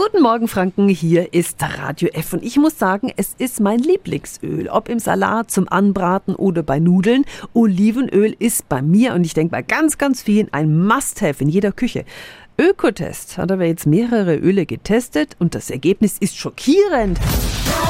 Guten Morgen, Franken. Hier ist Radio F. Und ich muss sagen, es ist mein Lieblingsöl. Ob im Salat, zum Anbraten oder bei Nudeln. Olivenöl ist bei mir und ich denke bei ganz, ganz vielen ein Must-Have in jeder Küche. Ökotest hat aber jetzt mehrere Öle getestet und das Ergebnis ist schockierend.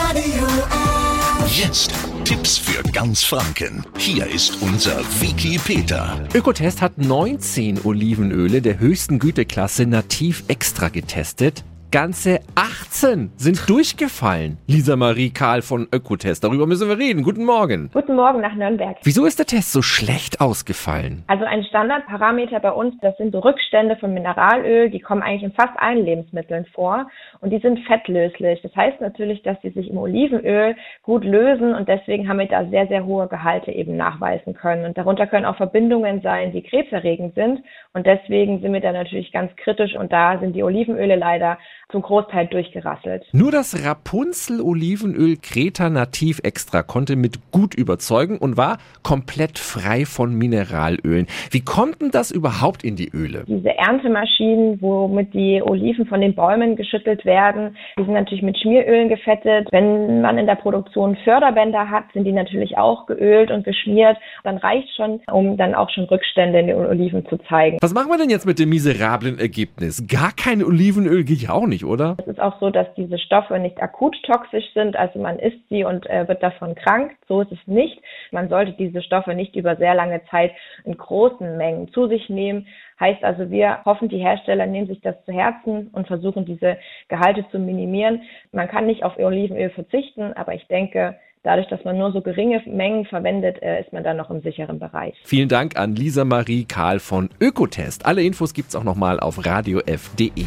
Radio F. Jetzt Tipps für ganz Franken. Hier ist unser Wiki Peter. Ökotest hat 19 Olivenöle der höchsten Güteklasse nativ extra getestet. Ganze 18 sind durchgefallen. Lisa Marie Karl von Ökotest. Darüber müssen wir reden. Guten Morgen. Guten Morgen nach Nürnberg. Wieso ist der Test so schlecht ausgefallen? Also ein Standardparameter bei uns, das sind Rückstände von Mineralöl, die kommen eigentlich in fast allen Lebensmitteln vor und die sind fettlöslich. Das heißt natürlich, dass sie sich im Olivenöl gut lösen und deswegen haben wir da sehr, sehr hohe Gehalte eben nachweisen können. Und darunter können auch Verbindungen sein, die krebserregend sind und deswegen sind wir da natürlich ganz kritisch und da sind die Olivenöle leider zum Großteil durchgerasselt. Nur das Rapunzel Olivenöl Kreta Nativ Extra konnte mit gut überzeugen und war komplett frei von Mineralölen. Wie konnten das überhaupt in die Öle? Diese Erntemaschinen, womit die Oliven von den Bäumen geschüttelt werden, die sind natürlich mit Schmierölen gefettet. Wenn man in der Produktion Förderbänder hat, sind die natürlich auch geölt und geschmiert. Dann reicht schon, um dann auch schon Rückstände in den Oliven zu zeigen. Was machen wir denn jetzt mit dem miserablen Ergebnis? Gar kein Olivenöl geht ja auch nicht, oder? Es ist auch so, dass diese Stoffe nicht akut toxisch sind, also man isst sie und äh, wird davon krank. So ist es nicht. Man sollte diese Stoffe nicht über sehr lange Zeit in großen Mengen zu sich nehmen. Heißt also, wir hoffen, die Hersteller nehmen sich das zu Herzen und versuchen, diese Gehalte zu minimieren. Man kann nicht auf Olivenöl verzichten, aber ich denke, dadurch, dass man nur so geringe Mengen verwendet, äh, ist man dann noch im sicheren Bereich. Vielen Dank an Lisa Marie Karl von Ökotest. Alle Infos gibt's auch nochmal auf radiof.de.